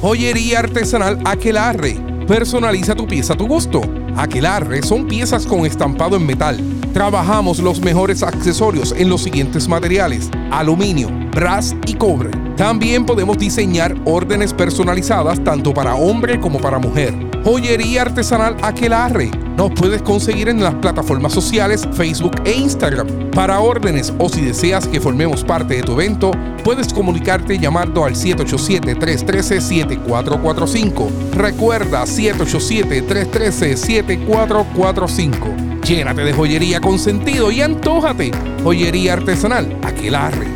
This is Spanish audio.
Joyería artesanal Aquelarre. Personaliza tu pieza a tu gusto. Aquelarre son piezas con estampado en metal. Trabajamos los mejores accesorios en los siguientes materiales: aluminio, brass y cobre. También podemos diseñar órdenes personalizadas tanto para hombre como para mujer. Joyería artesanal Aquelarre. Nos puedes conseguir en las plataformas sociales Facebook e Instagram. Para órdenes o si deseas que formemos parte de tu evento, puedes comunicarte llamando al 787-313-7445. Recuerda 787-313-7445. Llénate de joyería con sentido y antójate. Joyería artesanal Aquelarre.